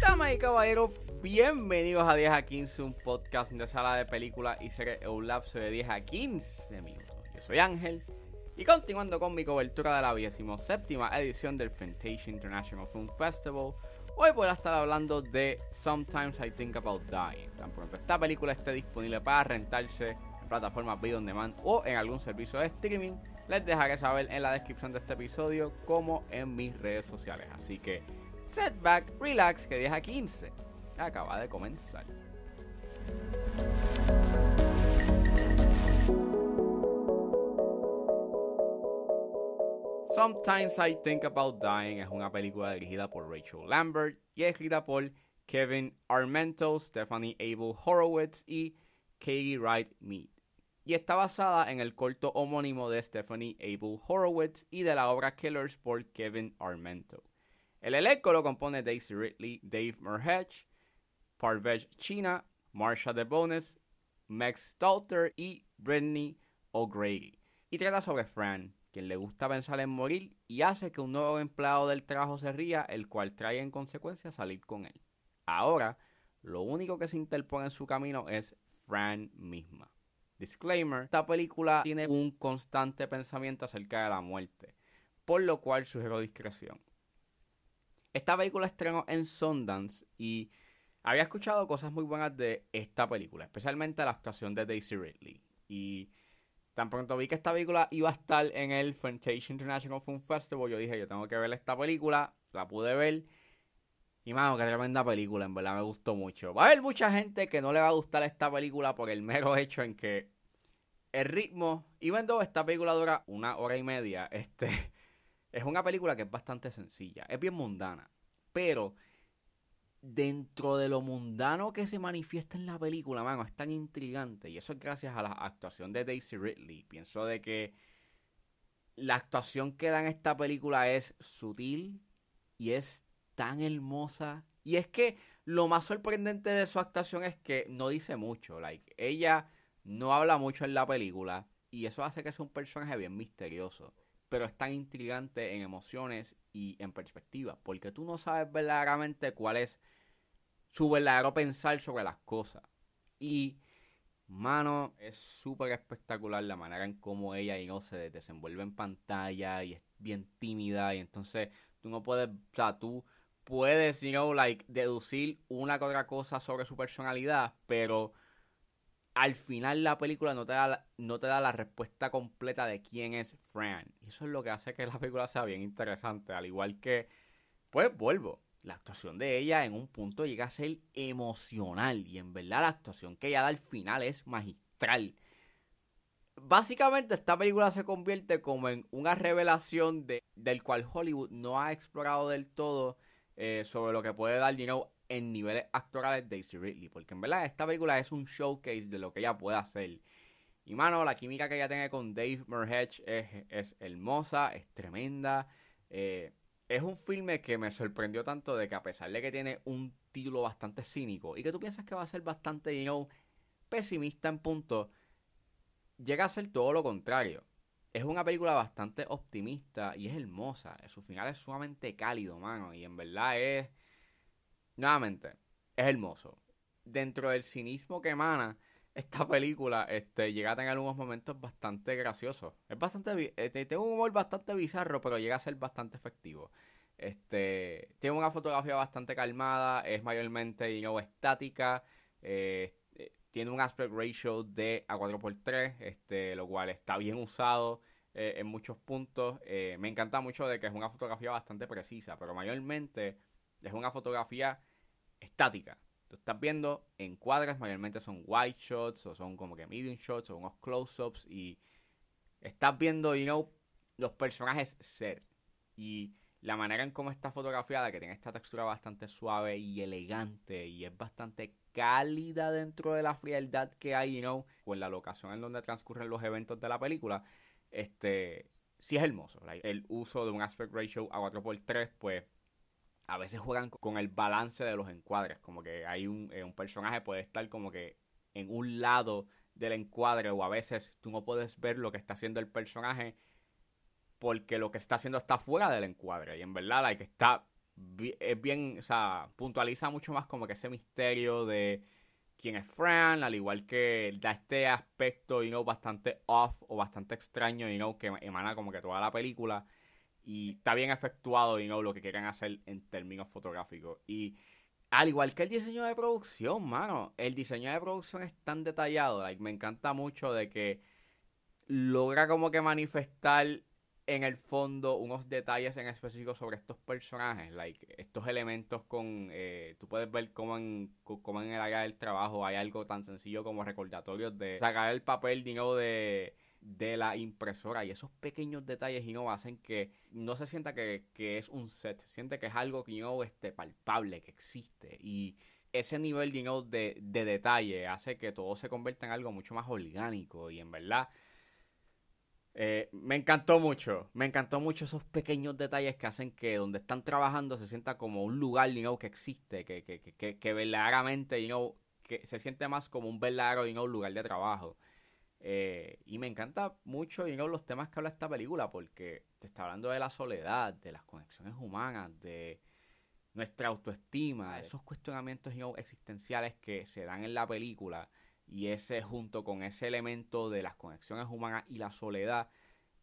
Damas y caballeros, bienvenidos a 10 a 15, un podcast de sala de películas y series un lapso de 10 a 15 minutos. Yo soy Ángel y continuando con mi cobertura de la 17 edición del Fantasia International Film Festival, hoy voy a estar hablando de Sometimes I Think About Dying. Tan pronto esta película esté disponible para rentarse en plataformas video on demand o en algún servicio de streaming, les dejaré saber en la descripción de este episodio como en mis redes sociales. Así que setback, relax, que 10 a 15 acaba de comenzar. Sometimes I Think About Dying es una película dirigida por Rachel Lambert y escrita por Kevin Armento, Stephanie Abel Horowitz y Katie Wright Mead. Y está basada en el corto homónimo de Stephanie Abel Horowitz y de la obra Killers por Kevin Armento. El elenco lo compone Daisy Ridley, Dave Merhedge, Parvej China, Marsha DeBones, Meg Stalter y Brittany O'Grady. Y trata sobre Fran, quien le gusta pensar en morir y hace que un nuevo empleado del trabajo se ría, el cual trae en consecuencia salir con él. Ahora, lo único que se interpone en su camino es Fran misma. Disclaimer, esta película tiene un constante pensamiento acerca de la muerte, por lo cual sugiero discreción. Esta película estrenó en Sundance y había escuchado cosas muy buenas de esta película, especialmente la actuación de Daisy Ridley. Y tan pronto vi que esta película iba a estar en el Fantasia International Film Festival, yo dije, yo tengo que ver esta película, la pude ver. Y mano, qué tremenda película, en verdad me gustó mucho. Va a haber mucha gente que no le va a gustar esta película por el mero hecho en que el ritmo, y cuando esta película dura una hora y media, este, es una película que es bastante sencilla, es bien mundana, pero dentro de lo mundano que se manifiesta en la película, mano, es tan intrigante. Y eso es gracias a la actuación de Daisy Ridley. Pienso de que la actuación que da en esta película es sutil y es tan hermosa. Y es que lo más sorprendente de su actuación es que no dice mucho. Like, ella no habla mucho en la película. Y eso hace que sea un personaje bien misterioso. Pero es tan intrigante en emociones y en perspectiva. Porque tú no sabes verdaderamente cuál es su verdadero pensar sobre las cosas. Y, mano, es súper espectacular la manera en cómo ella y no se desenvuelve en pantalla y es bien tímida. Y entonces tú no puedes, o sea, tú puedes, you know, like, deducir una que otra cosa sobre su personalidad, pero al final la película no te da, no te da la respuesta completa de quién es Fran. Y eso es lo que hace que la película sea bien interesante. Al igual que, pues vuelvo, la actuación de ella en un punto llega a ser emocional. Y en verdad la actuación que ella da al final es magistral. Básicamente esta película se convierte como en una revelación de, del cual Hollywood no ha explorado del todo eh, sobre lo que puede dar, you en niveles actorales Daisy Ridley. Porque en verdad esta película es un showcase de lo que ella puede hacer. Y mano, la química que ella tiene con Dave Merhedge es, es hermosa, es tremenda. Eh, es un filme que me sorprendió tanto de que a pesar de que tiene un título bastante cínico y que tú piensas que va a ser bastante, you know, pesimista en punto, llega a ser todo lo contrario. Es una película bastante optimista y es hermosa. Su final es sumamente cálido, mano. Y en verdad es nuevamente, es hermoso. Dentro del cinismo que emana esta película, este, llega a tener unos momentos bastante graciosos. Es bastante, eh, tiene un humor bastante bizarro, pero llega a ser bastante efectivo. Este, tiene una fotografía bastante calmada, es mayormente you estática, eh, tiene un aspect ratio de a 4x3, este, lo cual está bien usado en muchos puntos. me encanta mucho de que es una fotografía bastante precisa, pero mayormente es una fotografía estática. Tú estás viendo encuadres, mayormente son white shots o son como que medium shots o unos close-ups y estás viendo, you know, los personajes ser. Y la manera en cómo está fotografiada, que tiene esta textura bastante suave y elegante y es bastante cálida dentro de la frialdad que hay, you know, o en la locación en donde transcurren los eventos de la película, este, sí es hermoso. el uso de un aspect ratio a 4x3, pues a veces juegan con el balance de los encuadres. Como que hay un, eh, un personaje puede estar como que en un lado del encuadre o a veces tú no puedes ver lo que está haciendo el personaje porque lo que está haciendo está fuera del encuadre. Y en verdad, like, está es bien, o sea, puntualiza mucho más como que ese misterio de quién es Fran, al igual que da este aspecto, you know, bastante off o bastante extraño, you know, que emana como que toda la película. Y está bien efectuado, you know, lo que quieren hacer en términos fotográficos. Y al igual que el diseño de producción, mano, el diseño de producción es tan detallado, me encanta mucho de que logra como que manifestar en el fondo unos detalles en específico sobre estos personajes, like estos elementos con, eh, tú puedes ver cómo en, cómo en el área del trabajo hay algo tan sencillo como recordatorios de sacar el papel, digamos, de, de la impresora y esos pequeños detalles, you hacen que no se sienta que, es un set, se siente que es algo que, este, palpable, que existe y ese nivel, you de, de detalle hace que todo se convierta en algo mucho más orgánico y en verdad eh, me encantó mucho, me encantó mucho esos pequeños detalles que hacen que donde están trabajando se sienta como un lugar, you que existe, que, que, que, que verdaderamente, you que se siente más como un verdadero, you lugar de trabajo. Eh, y me encanta mucho, you los temas que habla esta película, porque te está hablando de la soledad, de las conexiones humanas, de nuestra autoestima, esos cuestionamientos existenciales que se dan en la película y ese junto con ese elemento de las conexiones humanas y la soledad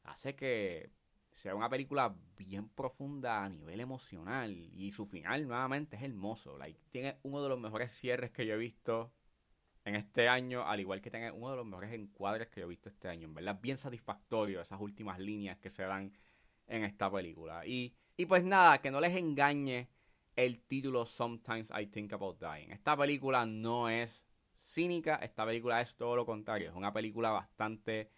hace que sea una película bien profunda a nivel emocional y su final nuevamente es hermoso. Like, tiene uno de los mejores cierres que yo he visto en este año, al igual que tiene uno de los mejores encuadres que yo he visto este año. En verdad, bien satisfactorio esas últimas líneas que se dan en esta película. Y, y pues nada, que no les engañe el título Sometimes I Think About Dying. Esta película no es cínica, esta película es todo lo contrario. Es una película bastante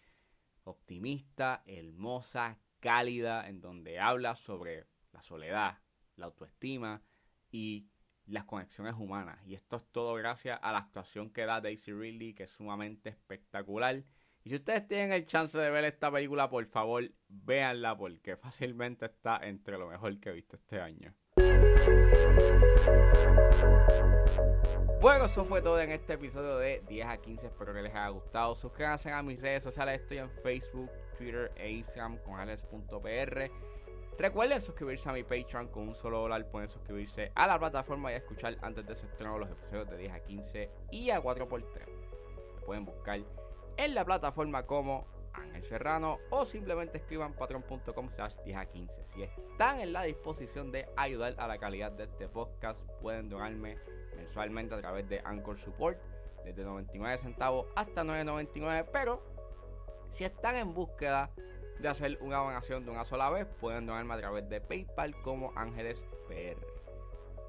optimista, hermosa, cálida, en donde habla sobre la soledad, la autoestima y las conexiones humanas. Y esto es todo gracias a la actuación que da Daisy Ridley, que es sumamente espectacular. Y si ustedes tienen el chance de ver esta película, por favor, véanla porque fácilmente está entre lo mejor que he visto este año. Bueno, eso fue todo en este episodio de 10 a 15. Espero que les haya gustado. Suscríbanse a mis redes sociales. Estoy en Facebook, Twitter e Instagram con alex.pr. Recuerden suscribirse a mi Patreon con un solo dólar. Pueden suscribirse a la plataforma y escuchar antes de su estreno los episodios de 10 a 15 y a 4x3. pueden buscar en la plataforma como Ángel Serrano o simplemente escriban patreon.com slash 10 a 15. Si están en la disposición de ayudar a la calidad de este podcast, pueden donarme mensualmente a través de Anchor Support desde 99 centavos hasta 9.99, pero si están en búsqueda de hacer una donación de una sola vez, pueden donarme a través de PayPal como Ángeles PR.